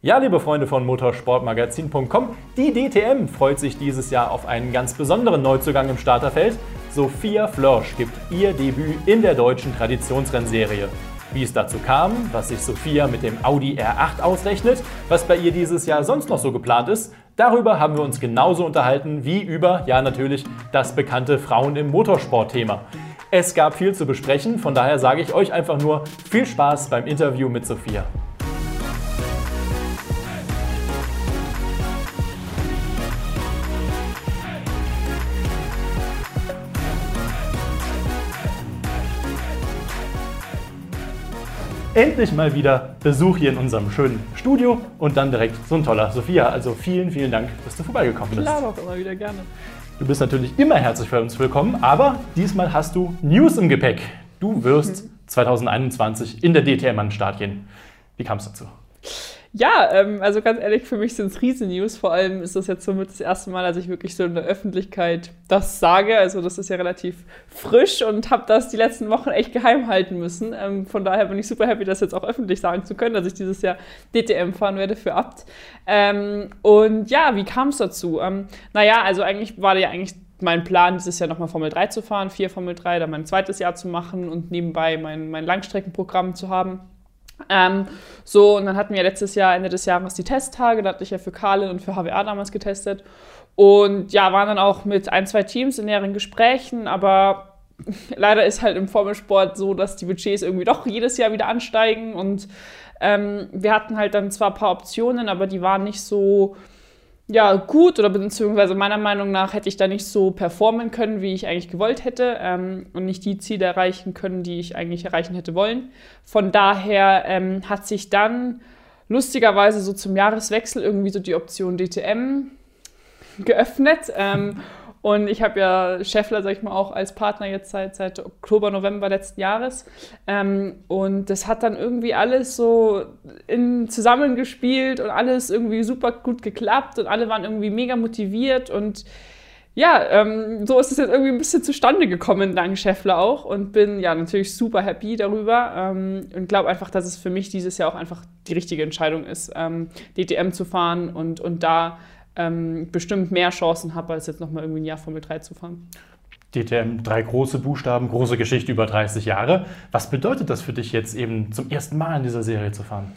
Ja, liebe Freunde von motorsportmagazin.com, die DTM freut sich dieses Jahr auf einen ganz besonderen Neuzugang im Starterfeld. Sophia Flörsch gibt ihr Debüt in der deutschen Traditionsrennserie. Wie es dazu kam, was sich Sophia mit dem Audi R8 ausrechnet, was bei ihr dieses Jahr sonst noch so geplant ist, darüber haben wir uns genauso unterhalten wie über, ja natürlich, das bekannte Frauen im Motorsport-Thema. Es gab viel zu besprechen, von daher sage ich euch einfach nur viel Spaß beim Interview mit Sophia. Endlich mal wieder Besuch hier in unserem schönen Studio und dann direkt so ein toller Sophia. Also vielen, vielen Dank, dass du vorbeigekommen bist. Klar, doch immer wieder gerne. Du bist natürlich immer herzlich bei uns willkommen, aber diesmal hast du News im Gepäck. Du wirst mhm. 2021 in der DTM an den Start gehen. Wie kam es dazu? Ja, ähm, also ganz ehrlich, für mich sind es Riesen-News. Vor allem ist das jetzt somit das erste Mal, dass ich wirklich so in der Öffentlichkeit das sage. Also das ist ja relativ frisch und habe das die letzten Wochen echt geheim halten müssen. Ähm, von daher bin ich super happy, das jetzt auch öffentlich sagen zu können, dass ich dieses Jahr DTM fahren werde für Abt. Ähm, und ja, wie kam es dazu? Ähm, naja, also eigentlich war ja eigentlich mein Plan, dieses Jahr nochmal Formel 3 zu fahren, vier Formel 3, dann mein zweites Jahr zu machen und nebenbei mein, mein Langstreckenprogramm zu haben. Ähm, so, und dann hatten wir letztes Jahr, Ende des Jahres, die Testtage. Da hatte ich ja für Carlin und für HWA damals getestet. Und ja, waren dann auch mit ein, zwei Teams in näheren Gesprächen, aber leider ist halt im Formelsport so, dass die Budgets irgendwie doch jedes Jahr wieder ansteigen. Und ähm, wir hatten halt dann zwar ein paar Optionen, aber die waren nicht so ja, gut oder beziehungsweise meiner Meinung nach hätte ich da nicht so performen können, wie ich eigentlich gewollt hätte ähm, und nicht die Ziele erreichen können, die ich eigentlich erreichen hätte wollen. Von daher ähm, hat sich dann lustigerweise so zum Jahreswechsel irgendwie so die Option DTM geöffnet. Ähm, und ich habe ja Scheffler, sag ich mal, auch als Partner jetzt seit, seit Oktober, November letzten Jahres. Ähm, und das hat dann irgendwie alles so in, zusammengespielt und alles irgendwie super gut geklappt und alle waren irgendwie mega motiviert und ja, ähm, so ist es jetzt irgendwie ein bisschen zustande gekommen, dank Scheffler auch. Und bin ja natürlich super happy darüber ähm, und glaube einfach, dass es für mich dieses Jahr auch einfach die richtige Entscheidung ist, ähm, DTM zu fahren und, und da ähm, bestimmt mehr Chancen habe, als jetzt nochmal irgendwie ein Jahr Formel 3 zu fahren. DTM, drei große Buchstaben, große Geschichte über 30 Jahre. Was bedeutet das für dich jetzt eben zum ersten Mal in dieser Serie zu fahren?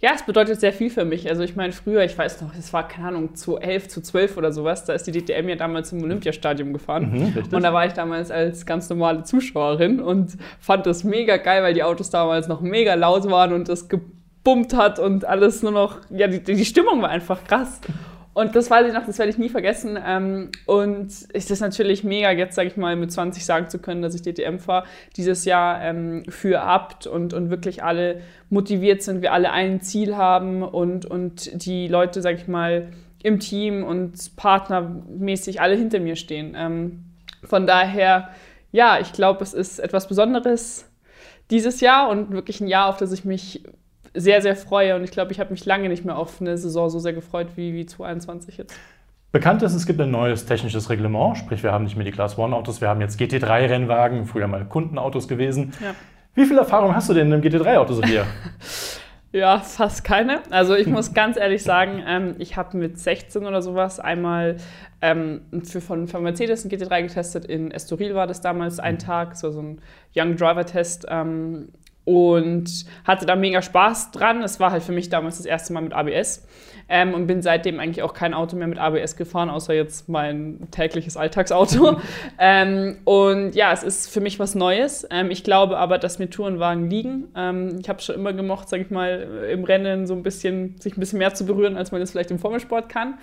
Ja, es bedeutet sehr viel für mich. Also ich meine, früher, ich weiß noch, es war, keine Ahnung, zu 11, zu 12 oder sowas, da ist die DTM ja damals im Olympiastadion gefahren. Mhm, und da war ich damals als ganz normale Zuschauerin und fand das mega geil, weil die Autos damals noch mega laut waren und das gebummt hat und alles nur noch, ja, die, die Stimmung war einfach krass. Und das weiß ich noch, das werde ich nie vergessen. Ähm, und es ist natürlich mega, jetzt sage ich mal, mit 20 sagen zu können, dass ich DTM fahre, dieses Jahr ähm, für Abt und, und wirklich alle motiviert sind, wir alle ein Ziel haben und, und die Leute, sage ich mal, im Team und partnermäßig alle hinter mir stehen. Ähm, von daher, ja, ich glaube, es ist etwas Besonderes dieses Jahr und wirklich ein Jahr, auf das ich mich sehr, sehr freue. Und ich glaube, ich habe mich lange nicht mehr auf eine Saison so sehr gefreut wie, wie 2021 jetzt. Bekannt ist, es gibt ein neues technisches Reglement, sprich wir haben nicht mehr die Class One Autos, wir haben jetzt GT3-Rennwagen, früher mal Kundenautos gewesen. Ja. Wie viel Erfahrung hast du denn im GT3-Auto, Sophia? ja, fast keine. Also ich muss ganz ehrlich sagen, ähm, ich habe mit 16 oder sowas einmal ähm, für, von, von Mercedes ein GT3 getestet. In Estoril war das damals ein Tag, so, so ein Young Driver Test. Ähm, und hatte da mega Spaß dran. Es war halt für mich damals das erste Mal mit ABS ähm, und bin seitdem eigentlich auch kein Auto mehr mit ABS gefahren, außer jetzt mein tägliches Alltagsauto. ähm, und ja, es ist für mich was Neues. Ähm, ich glaube aber, dass mir Tourenwagen liegen. Ähm, ich habe schon immer gemocht, sage ich mal, im Rennen so ein bisschen, sich ein bisschen mehr zu berühren, als man das vielleicht im Formelsport kann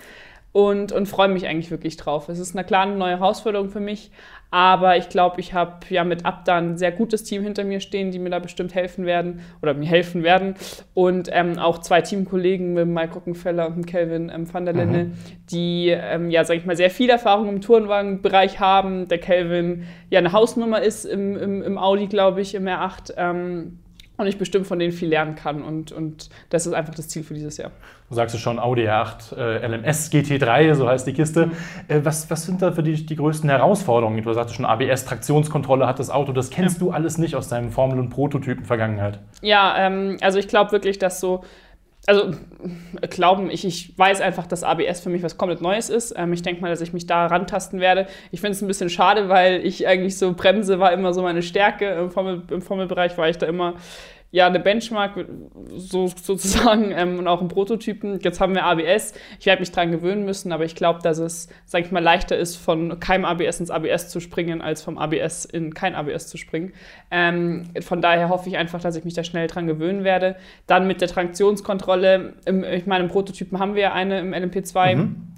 und, und freue mich eigentlich wirklich drauf. Es ist eine kleine neue Herausforderung für mich, aber ich glaube, ich habe ja mit Abda ein sehr gutes Team hinter mir stehen, die mir da bestimmt helfen werden oder mir helfen werden. Und ähm, auch zwei Teamkollegen mit Mike Rockenfeller und Kelvin ähm, van der Lenne, mhm. die ähm, ja, sage ich mal, sehr viel Erfahrung im Tourenwagenbereich haben. Der Kelvin ja eine Hausnummer ist im, im, im Audi, glaube ich, im R8 und ich bestimmt von denen viel lernen kann. Und, und das ist einfach das Ziel für dieses Jahr. Du sagst es schon, Audi R8 äh, LMS GT3, so heißt die Kiste. Mhm. Äh, was, was sind da für dich die größten Herausforderungen? Du sagst schon, ABS, Traktionskontrolle hat das Auto. Das kennst ja. du alles nicht aus deinem Formel- und Prototypen-Vergangenheit. Ja, ähm, also ich glaube wirklich, dass so also glauben, ich, ich weiß einfach, dass ABS für mich was komplett Neues ist. Ähm, ich denke mal, dass ich mich da rantasten werde. Ich finde es ein bisschen schade, weil ich eigentlich so Bremse war immer so meine Stärke. Im, Formel, im Formelbereich war ich da immer ja, eine Benchmark so, sozusagen ähm, und auch ein Prototypen. Jetzt haben wir ABS. Ich werde mich dran gewöhnen müssen, aber ich glaube, dass es, sag ich mal, leichter ist, von keinem ABS ins ABS zu springen, als vom ABS in kein ABS zu springen. Ähm, von daher hoffe ich einfach, dass ich mich da schnell dran gewöhnen werde. Dann mit der Traktionskontrolle. Im, ich meine, im Prototypen haben wir eine im LMP2, mhm,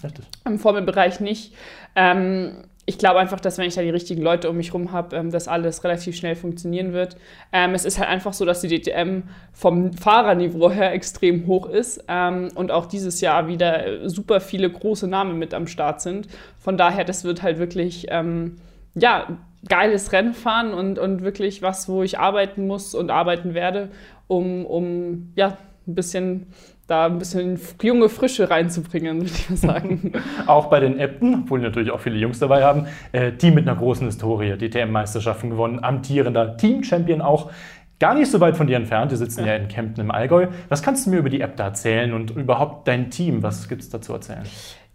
im Formelbereich nicht. Ähm, ich glaube einfach, dass wenn ich da die richtigen Leute um mich herum habe, ähm, dass alles relativ schnell funktionieren wird. Ähm, es ist halt einfach so, dass die DTM vom Fahrerniveau her extrem hoch ist ähm, und auch dieses Jahr wieder super viele große Namen mit am Start sind. Von daher, das wird halt wirklich, ähm, ja, geiles Rennfahren und, und wirklich was, wo ich arbeiten muss und arbeiten werde, um, um ja, ein bisschen da ein bisschen junge Frische reinzubringen, würde ich mal sagen. auch bei den Äbten, obwohl die natürlich auch viele Jungs dabei haben, äh, Team mit einer großen Historie, die TM-Meisterschaften gewonnen, amtierender Team-Champion auch. Gar nicht so weit von dir entfernt, die sitzen ja, ja in Kempten im Allgäu. Was kannst du mir über die da erzählen und überhaupt dein Team? Was gibt es da zu erzählen?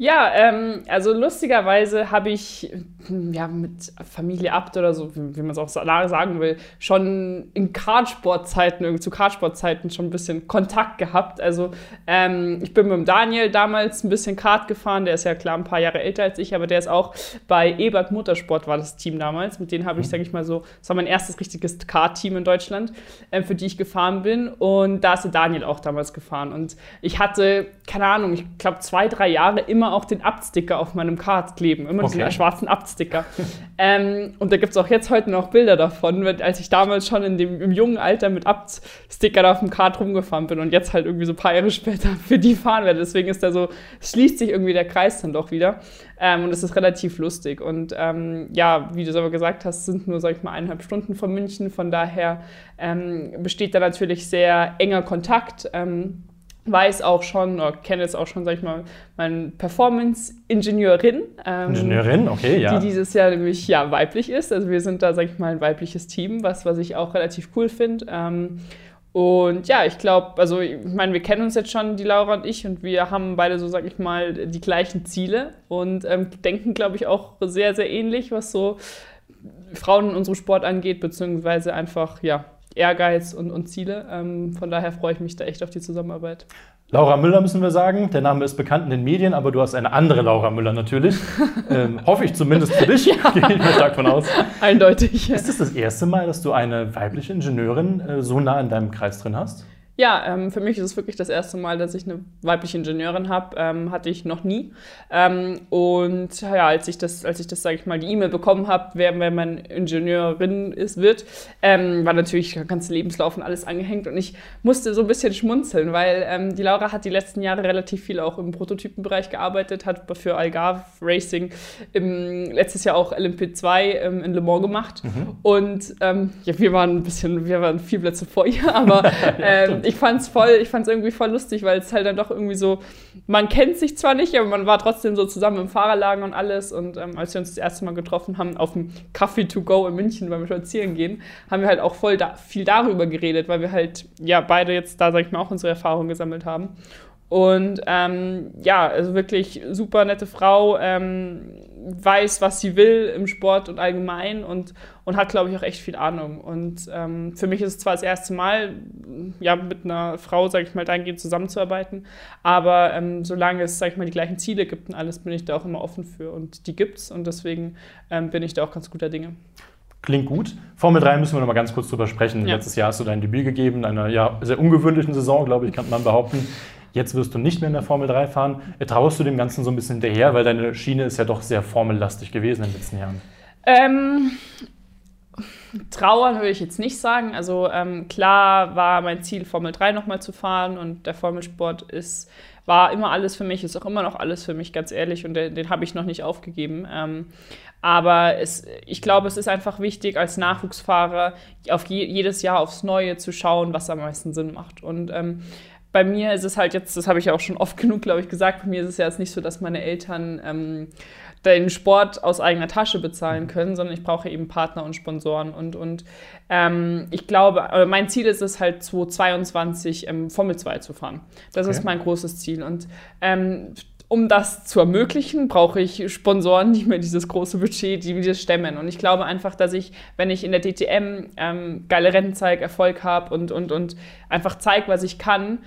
Ja, ähm, also lustigerweise habe ich ja, mit Familie Abt oder so, wie man es auch sagen will, schon in Kartsportzeiten, zu Kartsportzeiten schon ein bisschen Kontakt gehabt. Also ähm, ich bin mit dem Daniel damals ein bisschen Kart gefahren, der ist ja klar ein paar Jahre älter als ich, aber der ist auch bei Ebert Motorsport war das Team damals. Mit denen habe ich, mhm. sage ich mal so, das war mein erstes richtiges Kart-Team in Deutschland, äh, für die ich gefahren bin. Und da ist der Daniel auch damals gefahren. Und ich hatte, keine Ahnung, ich glaube zwei, drei Jahre immer auch den Abt-Sticker auf meinem Kart kleben. Immer okay. diesen schwarzen Abt-Sticker. ähm, und da gibt es auch jetzt heute noch Bilder davon, als ich damals schon in dem, im jungen Alter mit Abt-Sticker auf dem Kart rumgefahren bin und jetzt halt irgendwie so ein paar Jahre später für die fahren werde. Deswegen ist da so, schließt sich irgendwie der Kreis dann doch wieder. Ähm, und es ist relativ lustig. Und ähm, ja, wie du es aber gesagt hast, sind nur, sag ich mal, eineinhalb Stunden von München. Von daher ähm, besteht da natürlich sehr enger Kontakt. Ähm, weiß auch schon, oder kenne jetzt auch schon, sag ich mal, meine Performance-Ingenieurin. Ähm, Ingenieurin, okay, ja. Die dieses Jahr nämlich ja, weiblich ist. Also wir sind da, sag ich mal, ein weibliches Team, was, was ich auch relativ cool finde. Ähm, und ja, ich glaube, also ich meine, wir kennen uns jetzt schon, die Laura und ich, und wir haben beide so, sag ich mal, die gleichen Ziele und ähm, denken, glaube ich, auch sehr, sehr ähnlich, was so Frauen in unserem Sport angeht, beziehungsweise einfach, ja, Ehrgeiz und, und Ziele. Ähm, von daher freue ich mich da echt auf die Zusammenarbeit. Laura Müller müssen wir sagen. Der Name ist bekannt in den Medien, aber du hast eine andere Laura Müller natürlich. ähm, hoffe ich zumindest für dich. ja. Gehe ich mal stark von aus. Eindeutig. Ist es das, das erste Mal, dass du eine weibliche Ingenieurin äh, so nah in deinem Kreis drin hast? Ja, ähm, für mich ist es wirklich das erste Mal, dass ich eine weibliche Ingenieurin habe. Ähm, hatte ich noch nie. Ähm, und ja, als ich das, als ich das, sage ich mal, die E-Mail bekommen habe, wer, wer meine Ingenieurin ist, wird, ähm, war natürlich der ganze Lebenslauf und alles angehängt. Und ich musste so ein bisschen schmunzeln, weil ähm, die Laura hat die letzten Jahre relativ viel auch im Prototypenbereich gearbeitet, hat für Algarve Racing im, letztes Jahr auch LMP2 ähm, in Le Mans gemacht. Mhm. Und ja, wir waren ein bisschen, wir waren vier Plätze vor ihr, aber ich fand's voll, ich fand's irgendwie voll lustig, weil es halt dann doch irgendwie so, man kennt sich zwar nicht, aber man war trotzdem so zusammen im Fahrerlager und alles. Und ähm, als wir uns das erste Mal getroffen haben auf dem Coffee to go in München beim Spazieren gehen, haben wir halt auch voll da, viel darüber geredet, weil wir halt ja beide jetzt da, sag ich mal, auch unsere Erfahrungen gesammelt haben. Und ähm, ja, also wirklich super nette Frau, ähm, weiß, was sie will im Sport und allgemein und, und hat, glaube ich, auch echt viel Ahnung. Und ähm, für mich ist es zwar das erste Mal, ja, mit einer Frau, sage ich mal, dahingehend zusammenzuarbeiten, aber ähm, solange es, sage ich mal, die gleichen Ziele gibt und alles, bin ich da auch immer offen für. Und die gibt's und deswegen ähm, bin ich da auch ganz guter Dinge. Klingt gut. Formel 3 müssen wir noch mal ganz kurz drüber sprechen. Ja. Letztes Jahr hast du dein Debüt gegeben, einer ja, sehr ungewöhnlichen Saison, glaube ich, kann man behaupten. Jetzt wirst du nicht mehr in der Formel 3 fahren. Traust du dem Ganzen so ein bisschen hinterher, weil deine Schiene ist ja doch sehr formellastig gewesen in den letzten Jahren? Ähm, trauern würde ich jetzt nicht sagen. Also ähm, klar war mein Ziel, Formel 3 nochmal zu fahren und der Formelsport ist, war immer alles für mich, ist auch immer noch alles für mich, ganz ehrlich, und den, den habe ich noch nicht aufgegeben. Ähm, aber es, ich glaube, es ist einfach wichtig, als Nachwuchsfahrer auf je, jedes Jahr aufs Neue zu schauen, was am meisten Sinn macht. Und ähm, bei mir ist es halt jetzt, das habe ich ja auch schon oft genug, glaube ich, gesagt, bei mir ist es ja jetzt nicht so, dass meine Eltern ähm, den Sport aus eigener Tasche bezahlen können, sondern ich brauche eben Partner und Sponsoren. Und, und ähm, ich glaube, mein Ziel ist es halt 2022 ähm, Formel 2 zu fahren. Das okay. ist mein großes Ziel. Und ähm, um das zu ermöglichen, brauche ich Sponsoren, die mir dieses große Budget, die mir stemmen. Und ich glaube einfach, dass ich, wenn ich in der DTM ähm, geile Rennen zeige, Erfolg habe und, und, und einfach zeige, was ich kann,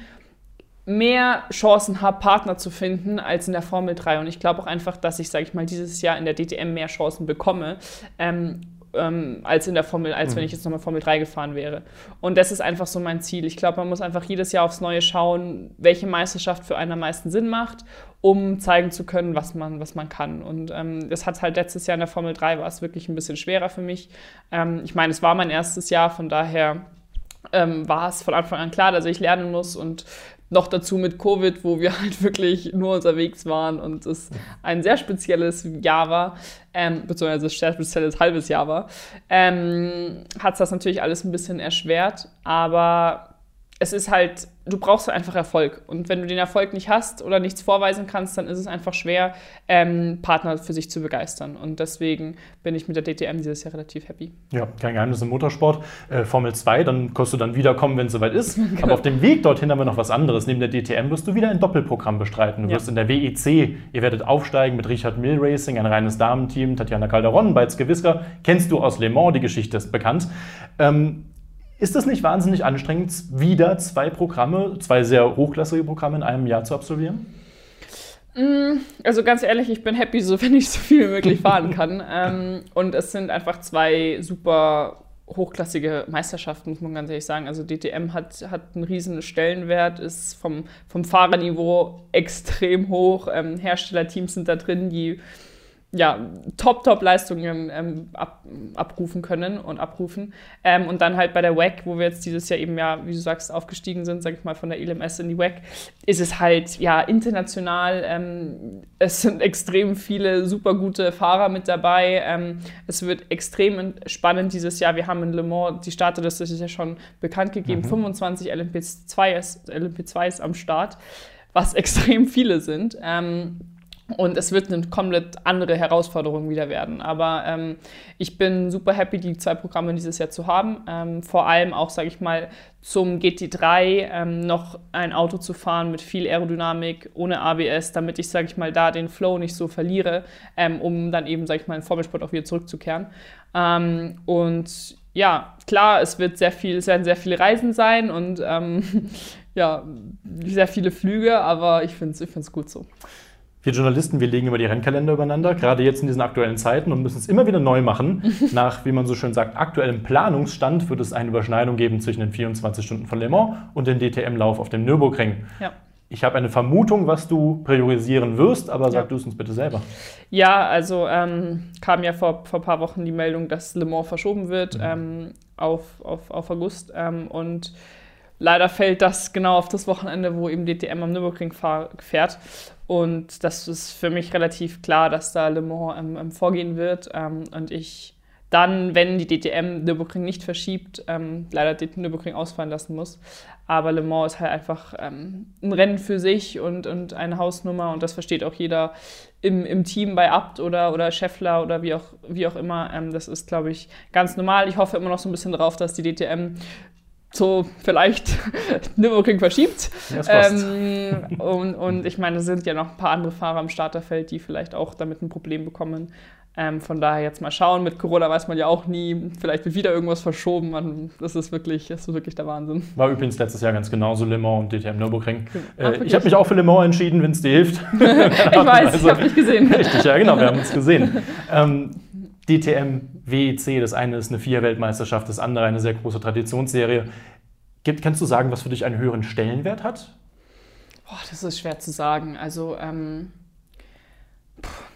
mehr Chancen habe, Partner zu finden als in der Formel 3. Und ich glaube auch einfach, dass ich, sage ich mal, dieses Jahr in der DTM mehr Chancen bekomme. Ähm, ähm, als in der Formel, als mhm. wenn ich jetzt nochmal Formel 3 gefahren wäre. Und das ist einfach so mein Ziel. Ich glaube, man muss einfach jedes Jahr aufs Neue schauen, welche Meisterschaft für einen am meisten Sinn macht, um zeigen zu können, was man, was man kann. Und ähm, das hat halt letztes Jahr in der Formel 3 war es wirklich ein bisschen schwerer für mich. Ähm, ich meine, es war mein erstes Jahr, von daher ähm, war es von Anfang an klar, dass ich lernen muss und noch dazu mit Covid, wo wir halt wirklich nur unterwegs waren und es ein sehr spezielles Jahr war, ähm, beziehungsweise ein sehr spezielles halbes Jahr war, ähm, hat es das natürlich alles ein bisschen erschwert. Aber es ist halt, du brauchst einfach Erfolg. Und wenn du den Erfolg nicht hast oder nichts vorweisen kannst, dann ist es einfach schwer, ähm, Partner für sich zu begeistern. Und deswegen bin ich mit der DTM dieses Jahr relativ happy. Ja, kein Geheimnis im Motorsport. Äh, Formel 2, dann kannst du dann wiederkommen, wenn es soweit ist. Genau. Aber auf dem Weg dorthin haben wir noch was anderes. Neben der DTM wirst du wieder ein Doppelprogramm bestreiten. Du ja. wirst in der WEC, ihr werdet aufsteigen mit Richard Mill Racing, ein reines Damenteam, Tatjana Calderon, Beitz Gewisker. Kennst du aus Le Mans, die Geschichte ist bekannt. Ähm, ist das nicht wahnsinnig anstrengend, wieder zwei Programme, zwei sehr hochklassige Programme in einem Jahr zu absolvieren? Mm, also ganz ehrlich, ich bin happy, so wenn ich so viel wie möglich fahren kann. ähm, und es sind einfach zwei super hochklassige Meisterschaften, muss man ganz ehrlich sagen. Also DTM hat, hat einen riesen Stellenwert, ist vom, vom Fahrerniveau extrem hoch. Ähm, Herstellerteams sind da drin, die ja, Top-Top-Leistungen ähm, ab, abrufen können und abrufen. Ähm, und dann halt bei der WEC, wo wir jetzt dieses Jahr eben ja, wie du sagst, aufgestiegen sind, sag ich mal, von der LMS in die WEC, ist es halt ja international. Ähm, es sind extrem viele super gute Fahrer mit dabei. Ähm, es wird extrem spannend dieses Jahr. Wir haben in Le Mans, die Starter, das ist ja schon bekannt gegeben, mhm. 25 LMP2 ist, LMP2 ist am Start, was extrem viele sind. Und es wird eine komplett andere Herausforderung wieder werden. Aber ähm, ich bin super happy, die zwei Programme dieses Jahr zu haben. Ähm, vor allem auch, sage ich mal, zum GT3 ähm, noch ein Auto zu fahren mit viel Aerodynamik, ohne ABS, damit ich, sage ich mal, da den Flow nicht so verliere, ähm, um dann eben, sage ich mal, in Formelsport auch wieder zurückzukehren. Ähm, und ja, klar, es wird sehr viel, es werden sehr viele Reisen sein und ähm, ja, sehr viele Flüge, aber ich finde es ich gut so. Wir Journalisten, wir legen immer die Rennkalender übereinander, gerade jetzt in diesen aktuellen Zeiten und müssen es immer wieder neu machen. Nach, wie man so schön sagt, aktuellem Planungsstand wird es eine Überschneidung geben zwischen den 24 Stunden von Le Mans und dem DTM-Lauf auf dem Nürburgring. Ja. Ich habe eine Vermutung, was du priorisieren wirst, aber sag ja. du es uns bitte selber. Ja, also ähm, kam ja vor, vor ein paar Wochen die Meldung, dass Le Mans verschoben wird mhm. ähm, auf, auf, auf August. Ähm, und leider fällt das genau auf das Wochenende, wo eben DTM am Nürburgring fährt. Und das ist für mich relativ klar, dass da Le Mans ähm, ähm, vorgehen wird. Ähm, und ich dann, wenn die DTM Nürburgring nicht verschiebt, ähm, leider den Nürburgring ausfallen lassen muss. Aber Le Mans ist halt einfach ähm, ein Rennen für sich und, und eine Hausnummer. Und das versteht auch jeder im, im Team bei Abt oder, oder Scheffler oder wie auch, wie auch immer. Ähm, das ist, glaube ich, ganz normal. Ich hoffe immer noch so ein bisschen drauf, dass die DTM so vielleicht Nürburgring verschiebt. Ähm, und, und ich meine, es sind ja noch ein paar andere Fahrer im Starterfeld, die vielleicht auch damit ein Problem bekommen. Ähm, von daher jetzt mal schauen. Mit Corona weiß man ja auch nie. Vielleicht wird wieder irgendwas verschoben. Man, das, ist wirklich, das ist wirklich der Wahnsinn. War übrigens letztes Jahr ganz genauso Le Mans und DTM Nürburgring. Äh, ich habe mich auch für Le Mans entschieden, wenn es dir hilft. ich weiß, also, ich habe dich gesehen. Richtig, ja genau, wir haben uns gesehen. Ähm, DTM, WEC, das eine ist eine Vier-Weltmeisterschaft, das andere eine sehr große Traditionsserie. Gibt, kannst du sagen, was für dich einen höheren Stellenwert hat? Boah, das ist schwer zu sagen. Also, ähm,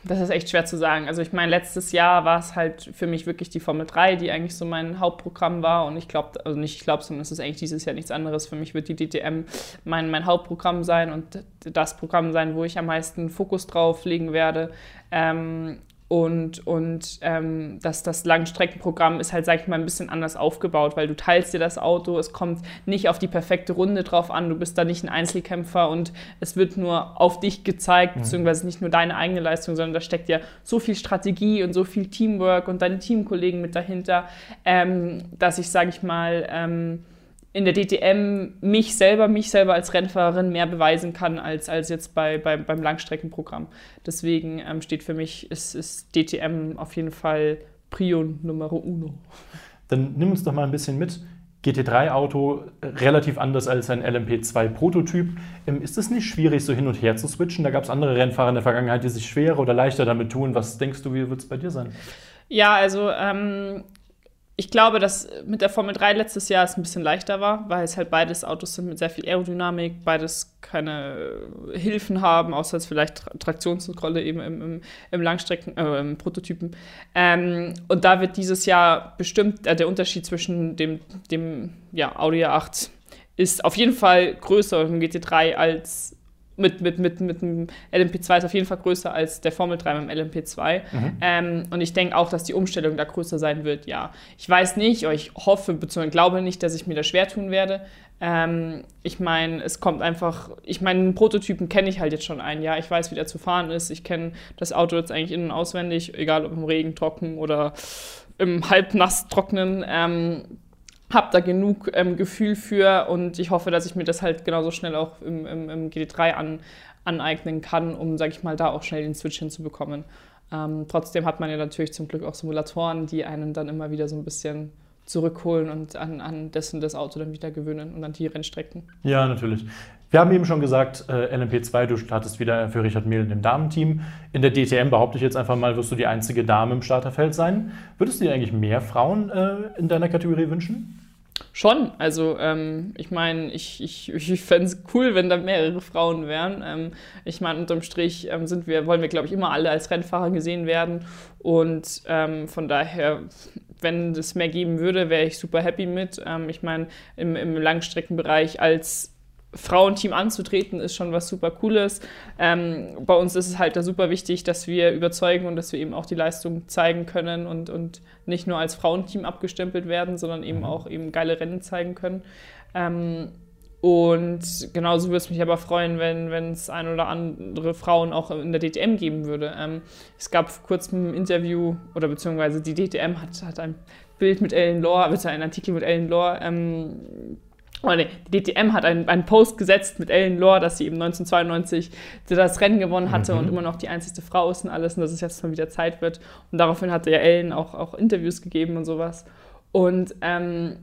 das ist echt schwer zu sagen. Also ich meine, letztes Jahr war es halt für mich wirklich die Formel 3, die eigentlich so mein Hauptprogramm war. Und ich glaube, also nicht ich glaube, sondern es ist eigentlich dieses Jahr nichts anderes. Für mich wird die DTM mein, mein Hauptprogramm sein und das Programm sein, wo ich am meisten Fokus drauf legen werde. Ähm, und, und ähm, das, das Langstreckenprogramm ist halt, sag ich mal, ein bisschen anders aufgebaut, weil du teilst dir das Auto, es kommt nicht auf die perfekte Runde drauf an, du bist da nicht ein Einzelkämpfer und es wird nur auf dich gezeigt, mhm. beziehungsweise nicht nur deine eigene Leistung, sondern da steckt ja so viel Strategie und so viel Teamwork und deine Teamkollegen mit dahinter, ähm, dass ich, sag ich mal, ähm, in der DTM mich selber, mich selber als Rennfahrerin mehr beweisen kann als, als jetzt bei, bei beim Langstreckenprogramm. Deswegen ähm, steht für mich, ist, ist DTM auf jeden Fall Prio Numero uno. Dann nimm uns doch mal ein bisschen mit. GT3-Auto relativ anders als ein LMP2-Prototyp. Ähm, ist es nicht schwierig, so hin und her zu switchen? Da gab es andere Rennfahrer in der Vergangenheit, die sich schwerer oder leichter damit tun. Was denkst du, wie wird es bei dir sein? Ja, also ähm, ich glaube, dass mit der Formel 3 letztes Jahr es ein bisschen leichter war, weil es halt beides Autos sind mit sehr viel Aerodynamik, beides keine Hilfen haben, außer jetzt vielleicht Traktionskontrolle eben im, im, im Langstrecken, äh, im Prototypen. Ähm, und da wird dieses Jahr bestimmt äh, der Unterschied zwischen dem, dem ja, Audi A8 ist auf jeden Fall größer im GT3 als mit, mit, mit, mit dem LMP2 ist auf jeden Fall größer als der Formel 3 beim LMP2. Mhm. Ähm, und ich denke auch, dass die Umstellung da größer sein wird, ja. Ich weiß nicht, ich hoffe, bzw. glaube nicht, dass ich mir da schwer tun werde. Ähm, ich meine, es kommt einfach, ich meine, einen Prototypen kenne ich halt jetzt schon ein Jahr. Ich weiß, wie der zu fahren ist. Ich kenne das Auto jetzt eigentlich innen und auswendig, egal ob im Regen trocken oder im halbnass trocknen. Ähm, habe da genug ähm, Gefühl für und ich hoffe, dass ich mir das halt genauso schnell auch im, im, im GT3 an, aneignen kann, um, sag ich mal, da auch schnell den Switch hinzubekommen. Ähm, trotzdem hat man ja natürlich zum Glück auch Simulatoren, die einen dann immer wieder so ein bisschen zurückholen und an, an dessen das Auto dann wieder gewöhnen und an die Rennstrecken. Ja, natürlich. Wir haben eben schon gesagt, äh, LMP2, du startest wieder für Richard Mehl im Damenteam. In der DTM behaupte ich jetzt einfach mal, wirst du die einzige Dame im Starterfeld sein. Würdest du dir eigentlich mehr Frauen äh, in deiner Kategorie wünschen? Schon, also ähm, ich meine, ich, ich, ich fände es cool, wenn da mehrere Frauen wären. Ähm, ich meine, unterm Strich ähm, sind wir, wollen wir, glaube ich, immer alle als Rennfahrer gesehen werden. Und ähm, von daher, wenn es mehr geben würde, wäre ich super happy mit. Ähm, ich meine, im, im Langstreckenbereich als Frauenteam anzutreten, ist schon was super Cooles. Ähm, bei uns ist es halt da super wichtig, dass wir überzeugen und dass wir eben auch die Leistung zeigen können und, und nicht nur als Frauenteam abgestempelt werden, sondern eben mhm. auch eben geile Rennen zeigen können. Ähm, und genauso würde es mich aber freuen, wenn es ein oder andere Frauen auch in der DTM geben würde. Ähm, es gab vor kurzem ein Interview, oder beziehungsweise die DTM hat, hat ein Bild mit Ellen Lore, bitte einen Artikel mit Ellen Lore ähm, oder nee, die DTM hat einen, einen Post gesetzt mit Ellen Lore, dass sie eben 1992 das Rennen gewonnen hatte mhm. und immer noch die einzige Frau ist und alles und dass es jetzt mal wieder Zeit wird. Und daraufhin hatte ja Ellen auch, auch Interviews gegeben und sowas. Und ähm,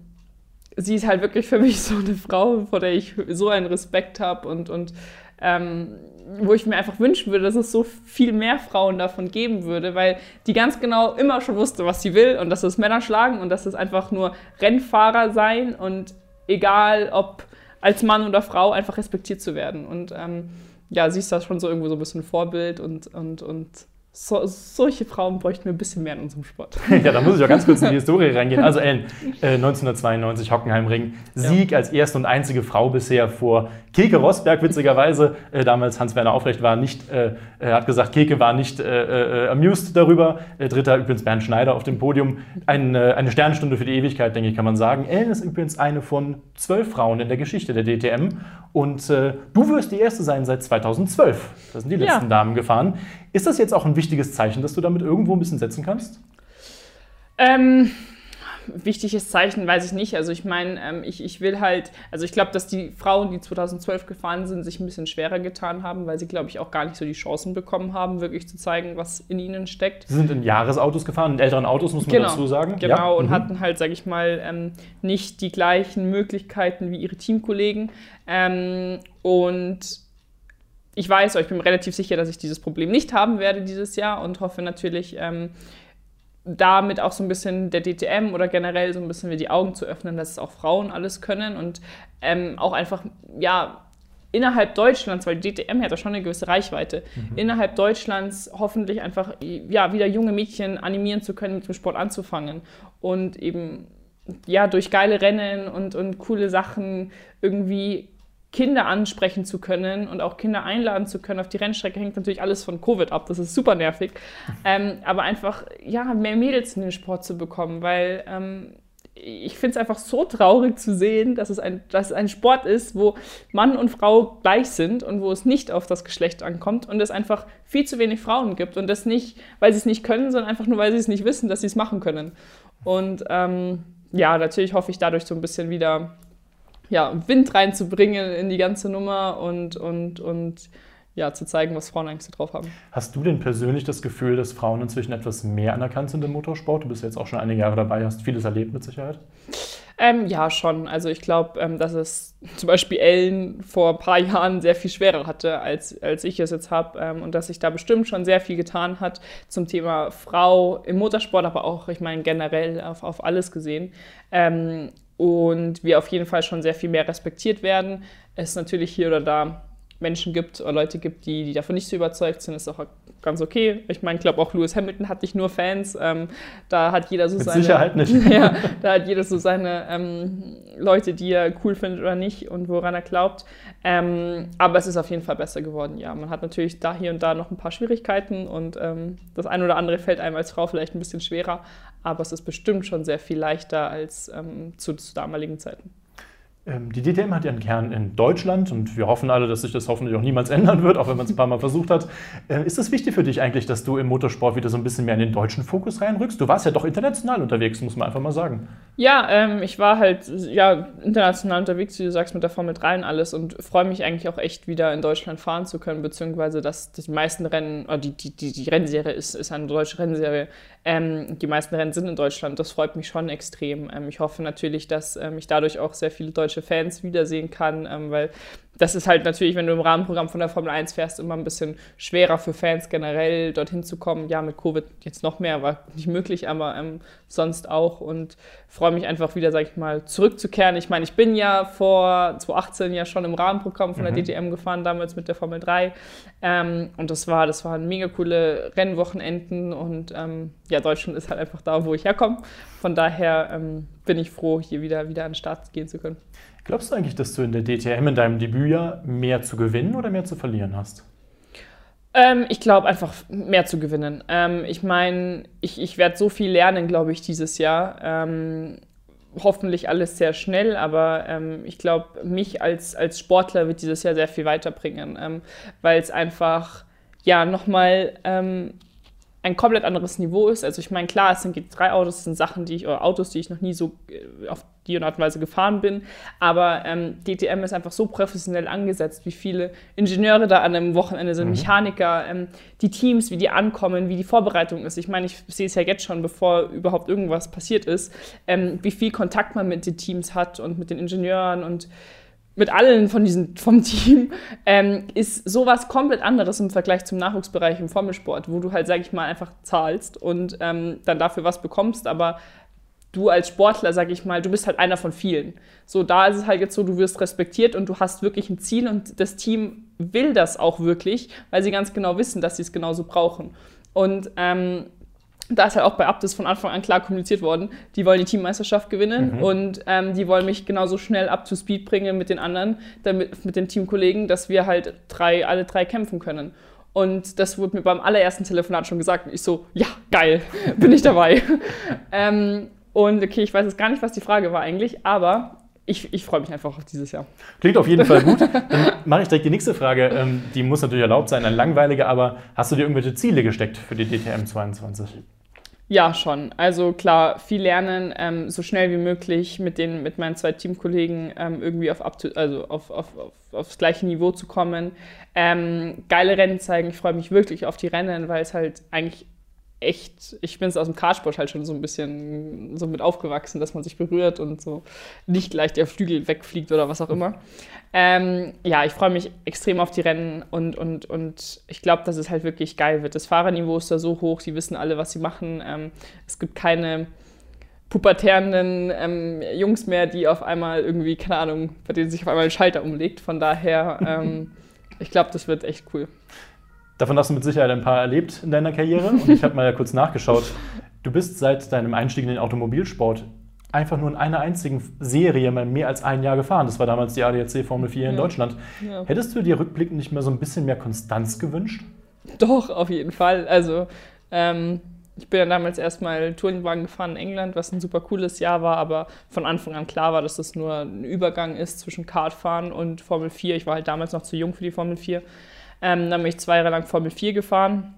sie ist halt wirklich für mich so eine Frau, vor der ich so einen Respekt habe und, und ähm, wo ich mir einfach wünschen würde, dass es so viel mehr Frauen davon geben würde, weil die ganz genau immer schon wusste, was sie will und dass es Männer schlagen und dass es einfach nur Rennfahrer sein und egal ob als Mann oder Frau, einfach respektiert zu werden. Und ähm, ja, sie ist da schon so irgendwo so ein bisschen Vorbild und, und, und so, solche Frauen bräuchten wir ein bisschen mehr in unserem Sport. ja, da muss ich auch ganz kurz in die Historie reingehen. Also Ellen, äh, 1992 Hockenheimring, Sieg ja. als erste und einzige Frau bisher vor Keke Rosberg, witzigerweise. Äh, damals Hans-Werner Aufrecht war nicht, äh, hat gesagt, Keke war nicht äh, äh, amused darüber. Äh, Dritter übrigens Bernd Schneider auf dem Podium. Ein, eine Sternstunde für die Ewigkeit, denke ich, kann man sagen. Ellen ist übrigens eine von zwölf Frauen in der Geschichte der DTM. Und du wirst die erste sein seit 2012. Da sind die letzten ja. Damen gefahren. Ist das jetzt auch ein wichtiges Zeichen, dass du damit irgendwo ein bisschen setzen kannst? Ähm, wichtiges Zeichen weiß ich nicht. Also ich meine, ähm, ich, ich will halt, also ich glaube, dass die Frauen, die 2012 gefahren sind, sich ein bisschen schwerer getan haben, weil sie, glaube ich, auch gar nicht so die Chancen bekommen haben, wirklich zu zeigen, was in ihnen steckt. Sie sind in Jahresautos gefahren, in älteren Autos, muss man genau, dazu sagen. Genau, ja. und mhm. hatten halt, sage ich mal, ähm, nicht die gleichen Möglichkeiten wie ihre Teamkollegen. Ähm, und ich weiß, ich bin mir relativ sicher, dass ich dieses Problem nicht haben werde dieses Jahr und hoffe natürlich, ähm, damit auch so ein bisschen der DTM oder generell so ein bisschen wie die Augen zu öffnen, dass es auch Frauen alles können und ähm, auch einfach, ja, innerhalb Deutschlands, weil die DTM hat ja schon eine gewisse Reichweite, mhm. innerhalb Deutschlands hoffentlich einfach, ja, wieder junge Mädchen animieren zu können, mit dem Sport anzufangen und eben, ja, durch geile Rennen und, und coole Sachen irgendwie Kinder ansprechen zu können und auch Kinder einladen zu können auf die Rennstrecke, hängt natürlich alles von Covid ab. Das ist super nervig. Ähm, aber einfach, ja, mehr Mädels in den Sport zu bekommen, weil ähm, ich finde es einfach so traurig zu sehen, dass es, ein, dass es ein Sport ist, wo Mann und Frau gleich sind und wo es nicht auf das Geschlecht ankommt und es einfach viel zu wenig Frauen gibt. Und das nicht, weil sie es nicht können, sondern einfach nur, weil sie es nicht wissen, dass sie es machen können. Und ähm, ja, natürlich hoffe ich dadurch so ein bisschen wieder ja, Wind reinzubringen in die ganze Nummer und, und, und ja, zu zeigen, was Frauen eigentlich so drauf haben. Hast du denn persönlich das Gefühl, dass Frauen inzwischen etwas mehr anerkannt sind im Motorsport? Du bist jetzt auch schon einige Jahre dabei, hast vieles erlebt mit Sicherheit. Ähm, ja, schon. Also ich glaube, ähm, dass es zum Beispiel Ellen vor ein paar Jahren sehr viel schwerer hatte, als, als ich es jetzt habe. Ähm, und dass sich da bestimmt schon sehr viel getan hat zum Thema Frau im Motorsport, aber auch, ich meine, generell auf, auf alles gesehen. Und wir auf jeden Fall schon sehr viel mehr respektiert werden. Es natürlich hier oder da Menschen gibt oder Leute gibt, die, die davon nicht so überzeugt sind, ist auch ganz okay. Ich meine, ich glaube auch Lewis Hamilton hat nicht nur Fans. Ähm, da hat jeder so Mit seine. Sicherheit nicht. ja, da hat jeder so seine ähm, Leute, die er cool findet oder nicht und woran er glaubt. Ähm, aber es ist auf jeden Fall besser geworden, ja. Man hat natürlich da hier und da noch ein paar Schwierigkeiten und ähm, das eine oder andere fällt einem als Frau vielleicht ein bisschen schwerer, aber es ist bestimmt schon sehr viel leichter als ähm, zu, zu damaligen Zeiten. Ähm, die DTM hat ihren Kern in Deutschland und wir hoffen alle, dass sich das hoffentlich auch niemals ändern wird, auch wenn man es ein paar Mal versucht hat. Äh, ist es wichtig für dich eigentlich, dass du im Motorsport wieder so ein bisschen mehr in den deutschen Fokus reinrückst? Du warst ja doch international unterwegs, muss man einfach mal sagen. Ja, ähm, ich war halt ja, international unterwegs, wie du sagst, mit der Formel 3 und alles und freue mich eigentlich auch echt wieder in Deutschland fahren zu können, beziehungsweise dass die meisten Rennen, oder die, die, die, die Rennserie ist, ist eine deutsche Rennserie, ähm, die meisten Rennen sind in Deutschland. Das freut mich schon extrem. Ähm, ich hoffe natürlich, dass ähm, ich dadurch auch sehr viele deutsche Fans wiedersehen kann, ähm, weil das ist halt natürlich, wenn du im Rahmenprogramm von der Formel 1 fährst, immer ein bisschen schwerer für Fans generell dorthin zu kommen. Ja, mit Covid jetzt noch mehr, war nicht möglich, aber ähm, sonst auch. Und freue mich einfach wieder, sag ich mal, zurückzukehren. Ich meine, ich bin ja vor 2018 ja schon im Rahmenprogramm von der mhm. DTM gefahren, damals mit der Formel 3. Ähm, und das war, das waren mega coole Rennwochenenden. Und ähm, ja, Deutschland ist halt einfach da, wo ich herkomme. Von daher ähm, bin ich froh, hier wieder, wieder an den Start gehen zu können. Glaubst du eigentlich, dass du in der DTM in deinem Debütjahr mehr zu gewinnen oder mehr zu verlieren hast? Ähm, ich glaube einfach mehr zu gewinnen. Ähm, ich meine, ich, ich werde so viel lernen, glaube ich, dieses Jahr. Ähm, hoffentlich alles sehr schnell, aber ähm, ich glaube, mich als, als Sportler wird dieses Jahr sehr viel weiterbringen, ähm, weil es einfach ja nochmal ähm, ein komplett anderes Niveau ist. Also ich meine, klar, es sind drei Autos, es sind Sachen, die ich, oder Autos, die ich noch nie so äh, auf die Art und Weise gefahren bin. Aber ähm, DTM ist einfach so professionell angesetzt, wie viele Ingenieure da an einem Wochenende sind, mhm. Mechaniker, ähm, die Teams, wie die ankommen, wie die Vorbereitung ist. Ich meine, ich sehe es ja jetzt schon, bevor überhaupt irgendwas passiert ist, ähm, wie viel Kontakt man mit den Teams hat und mit den Ingenieuren und mit allen von diesen, vom Team, ähm, ist sowas komplett anderes im Vergleich zum Nachwuchsbereich im Formelsport, wo du halt, sag ich mal, einfach zahlst und ähm, dann dafür was bekommst, aber du als Sportler, sag ich mal, du bist halt einer von vielen. So, da ist es halt jetzt so, du wirst respektiert und du hast wirklich ein Ziel und das Team will das auch wirklich, weil sie ganz genau wissen, dass sie es genauso brauchen. Und ähm, da ist halt auch bei Abdes von Anfang an klar kommuniziert worden, die wollen die Teammeisterschaft gewinnen mhm. und ähm, die wollen mich genauso schnell up to speed bringen mit den anderen, damit, mit den Teamkollegen, dass wir halt drei, alle drei kämpfen können. Und das wurde mir beim allerersten Telefonat schon gesagt. Und ich so, ja, geil, bin ich dabei. ähm, und okay, ich weiß jetzt gar nicht, was die Frage war eigentlich, aber ich, ich freue mich einfach auf dieses Jahr. Klingt auf jeden Fall gut. Dann mache ich direkt die nächste Frage. Ähm, die muss natürlich erlaubt sein, eine langweilige, aber hast du dir irgendwelche Ziele gesteckt für die DTM 22? Ja, schon. Also klar, viel lernen, ähm, so schnell wie möglich mit, den, mit meinen zwei Teamkollegen ähm, irgendwie auf, also auf, auf, auf, aufs gleiche Niveau zu kommen. Ähm, geile Rennen zeigen. Ich freue mich wirklich auf die Rennen, weil es halt eigentlich echt, ich bin es aus dem Kartsport halt schon so ein bisschen so mit aufgewachsen, dass man sich berührt und so nicht gleich der Flügel wegfliegt oder was auch immer. Ähm, ja, ich freue mich extrem auf die Rennen und, und, und ich glaube, dass es halt wirklich geil wird. Das Fahrerniveau ist da so hoch, die wissen alle, was sie machen. Ähm, es gibt keine pubertärenden ähm, Jungs mehr, die auf einmal irgendwie, keine Ahnung, bei denen sich auf einmal ein Schalter umlegt. Von daher, ähm, ich glaube, das wird echt cool. Davon hast du mit Sicherheit ein paar erlebt in deiner Karriere. Und ich habe mal ja kurz nachgeschaut. Du bist seit deinem Einstieg in den Automobilsport einfach nur in einer einzigen Serie mal mehr als ein Jahr gefahren. Das war damals die ADAC Formel 4 in ja. Deutschland. Ja. Hättest du dir rückblickend nicht mehr so ein bisschen mehr Konstanz gewünscht? Doch, auf jeden Fall. Also ähm, ich bin ja damals erstmal Tourenwagen gefahren in England, was ein super cooles Jahr war, aber von Anfang an klar war, dass das nur ein Übergang ist zwischen Kartfahren und Formel 4. Ich war halt damals noch zu jung für die Formel 4. Ähm, dann bin ich zwei Jahre lang Formel 4 gefahren.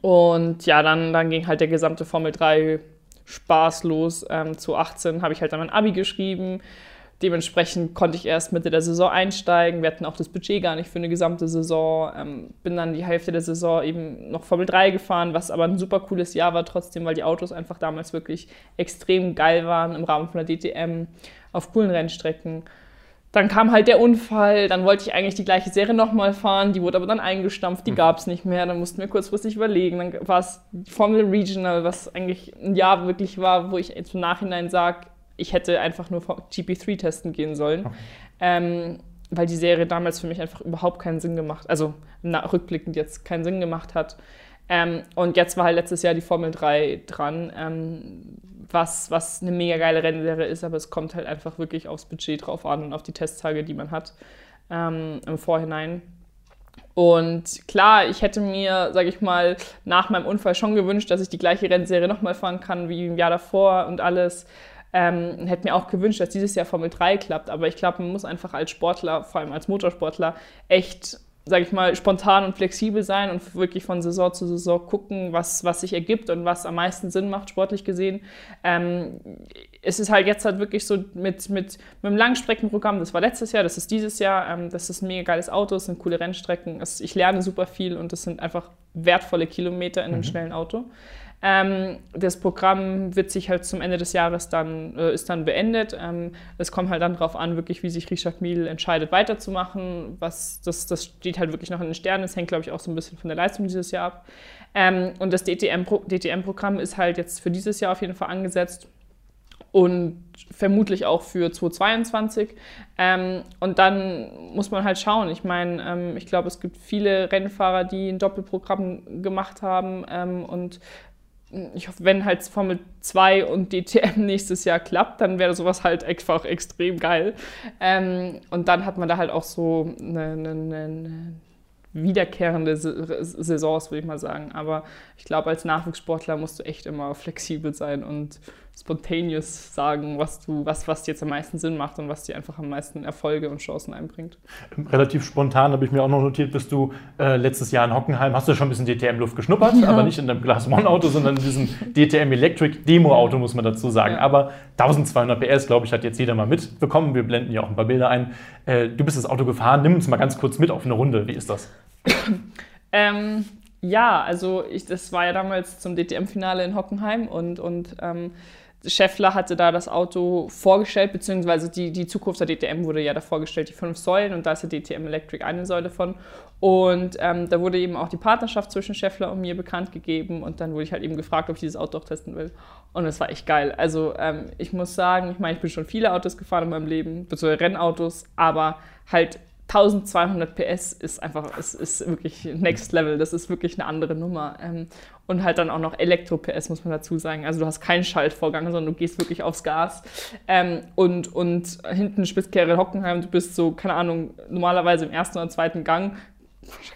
Und ja, dann, dann ging halt der gesamte Formel 3 Spaß los. Ähm, zu 18 habe ich halt dann mein Abi geschrieben. Dementsprechend konnte ich erst Mitte der Saison einsteigen. Wir hatten auch das Budget gar nicht für eine gesamte Saison. Ähm, bin dann die Hälfte der Saison eben noch Formel 3 gefahren, was aber ein super cooles Jahr war trotzdem, weil die Autos einfach damals wirklich extrem geil waren im Rahmen von der DTM auf coolen Rennstrecken. Dann kam halt der Unfall, dann wollte ich eigentlich die gleiche Serie nochmal fahren, die wurde aber dann eingestampft, die hm. gab es nicht mehr, dann mussten wir kurzfristig überlegen. Dann war es Formel Regional, was eigentlich ein Jahr wirklich war, wo ich jetzt im Nachhinein sage, ich hätte einfach nur GP3 testen gehen sollen. Okay. Ähm, weil die Serie damals für mich einfach überhaupt keinen Sinn gemacht, also rückblickend jetzt keinen Sinn gemacht hat. Ähm, und jetzt war halt letztes Jahr die Formel 3 dran. Ähm, was, was eine mega geile Rennserie ist, aber es kommt halt einfach wirklich aufs Budget drauf an und auf die Testtage, die man hat ähm, im Vorhinein. Und klar, ich hätte mir, sage ich mal, nach meinem Unfall schon gewünscht, dass ich die gleiche Rennserie nochmal fahren kann wie im Jahr davor und alles. Ähm, hätte mir auch gewünscht, dass dieses Jahr Formel 3 klappt. Aber ich glaube, man muss einfach als Sportler, vor allem als Motorsportler, echt sage ich mal, spontan und flexibel sein und wirklich von Saison zu Saison gucken, was, was sich ergibt und was am meisten Sinn macht, sportlich gesehen. Ähm, es ist halt jetzt halt wirklich so mit, mit, mit einem Langstreckenprogramm, das war letztes Jahr, das ist dieses Jahr, ähm, das ist ein mega geiles Auto, es sind coole Rennstrecken, es, ich lerne super viel und das sind einfach wertvolle Kilometer in einem mhm. schnellen Auto. Ähm, das Programm wird sich halt zum Ende des Jahres dann, äh, ist dann beendet. Ähm, es kommt halt dann darauf an, wirklich, wie sich Richard Miel entscheidet, weiterzumachen. Was, das, das steht halt wirklich noch in den Sternen. Das hängt, glaube ich, auch so ein bisschen von der Leistung dieses Jahr ab. Ähm, und das DTM-Programm ist halt jetzt für dieses Jahr auf jeden Fall angesetzt und vermutlich auch für 2022. Ähm, und dann muss man halt schauen. Ich meine, ähm, ich glaube, es gibt viele Rennfahrer, die ein Doppelprogramm gemacht haben ähm, und ich hoffe, wenn halt Formel 2 und DTM nächstes Jahr klappt, dann wäre sowas halt einfach extrem geil. Ähm, und dann hat man da halt auch so eine, eine, eine wiederkehrende Saisons, würde ich mal sagen. Aber ich glaube, als Nachwuchssportler musst du echt immer flexibel sein und spontaneous sagen, was du, was, was dir jetzt am meisten Sinn macht und was dir einfach am meisten Erfolge und Chancen einbringt. Relativ spontan habe ich mir auch noch notiert, bist du äh, letztes Jahr in Hockenheim, hast du schon ein bisschen DTM-Luft geschnuppert, ja. aber nicht in einem Class One-Auto, sondern in diesem DTM Electric Demo-Auto, muss man dazu sagen. Ja. Aber 1200 PS, glaube ich, hat jetzt jeder mal mitbekommen. Wir blenden ja auch ein paar Bilder ein. Äh, du bist das Auto gefahren, nimm uns mal ganz kurz mit auf eine Runde. Wie ist das? ähm, ja, also ich, das war ja damals zum DTM-Finale in Hockenheim und, und ähm, Scheffler hatte da das Auto vorgestellt, beziehungsweise die, die Zukunft der DTM wurde ja da vorgestellt, die fünf Säulen und da ist der DTM Electric eine Säule von. Und ähm, da wurde eben auch die Partnerschaft zwischen Scheffler und mir bekannt gegeben und dann wurde ich halt eben gefragt, ob ich dieses Auto auch testen will. Und es war echt geil. Also ähm, ich muss sagen, ich meine, ich bin schon viele Autos gefahren in meinem Leben, beziehungsweise Rennautos, aber halt 1200 PS ist einfach, ist, ist wirklich Next Level. Das ist wirklich eine andere Nummer. Ähm, und halt dann auch noch Elektro-PS, muss man dazu sagen. Also du hast keinen Schaltvorgang, sondern du gehst wirklich aufs Gas. Ähm, und, und hinten Spitzkehre Hockenheim, du bist so, keine Ahnung, normalerweise im ersten oder zweiten Gang,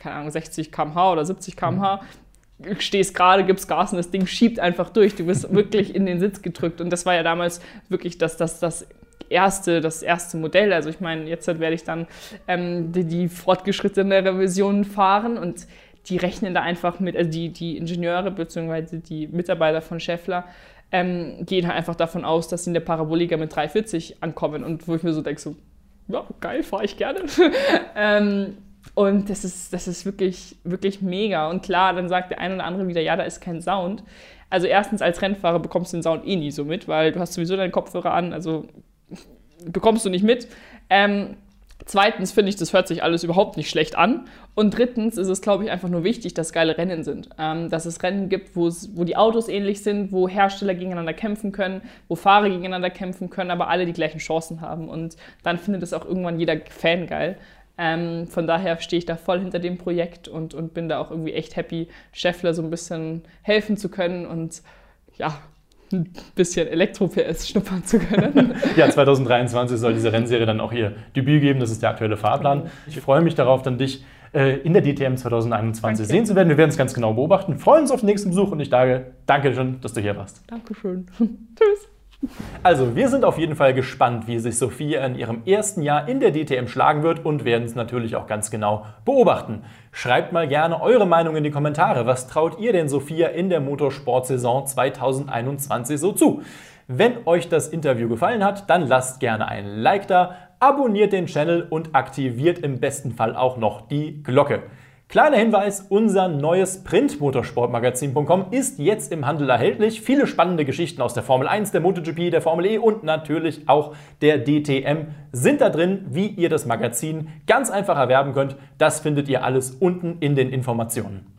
keine Ahnung, 60 km/h oder 70 km/h. Mhm. Stehst gerade, gibst Gas und das Ding schiebt einfach durch. Du bist wirklich in den Sitz gedrückt. Und das war ja damals wirklich das, das, das erste, das erste Modell. Also ich meine, jetzt werde ich dann ähm, die, die fortgeschrittene Revision fahren und die rechnen da einfach mit, also die, die Ingenieure bzw. die Mitarbeiter von Scheffler ähm, gehen halt einfach davon aus, dass sie in der Parabolika mit 340 ankommen und wo ich mir so denke, so, ja, geil, fahre ich gerne. ähm, und das ist, das ist wirklich, wirklich mega. Und klar, dann sagt der eine oder andere wieder, ja, da ist kein Sound. Also erstens als Rennfahrer bekommst du den Sound eh nie so mit, weil du hast sowieso deinen Kopfhörer an, also bekommst du nicht mit. Ähm, Zweitens finde ich, das hört sich alles überhaupt nicht schlecht an. Und drittens ist es, glaube ich, einfach nur wichtig, dass geile Rennen sind. Ähm, dass es Rennen gibt, wo die Autos ähnlich sind, wo Hersteller gegeneinander kämpfen können, wo Fahrer gegeneinander kämpfen können, aber alle die gleichen Chancen haben. Und dann findet es auch irgendwann jeder Fan geil. Ähm, von daher stehe ich da voll hinter dem Projekt und, und bin da auch irgendwie echt happy, Scheffler so ein bisschen helfen zu können und ja, ein bisschen Elektro-PS schnuppern zu können. ja, 2023 soll diese Rennserie dann auch ihr Debüt geben. Das ist der aktuelle Fahrplan. Ich freue mich darauf, dann dich äh, in der DTM 2021 Danke. sehen zu werden. Wir werden es ganz genau beobachten. Freuen uns auf den nächsten Besuch und ich sage danke schön, dass du hier warst. Dankeschön. Tschüss. Also, wir sind auf jeden Fall gespannt, wie sich Sophia in ihrem ersten Jahr in der DTM schlagen wird und werden es natürlich auch ganz genau beobachten. Schreibt mal gerne eure Meinung in die Kommentare. Was traut ihr denn Sophia in der Motorsportsaison 2021 so zu? Wenn euch das Interview gefallen hat, dann lasst gerne ein Like da, abonniert den Channel und aktiviert im besten Fall auch noch die Glocke. Kleiner Hinweis, unser neues Print-Motorsportmagazin.com ist jetzt im Handel erhältlich. Viele spannende Geschichten aus der Formel 1, der MotoGP, der Formel E und natürlich auch der DTM sind da drin, wie ihr das Magazin ganz einfach erwerben könnt. Das findet ihr alles unten in den Informationen.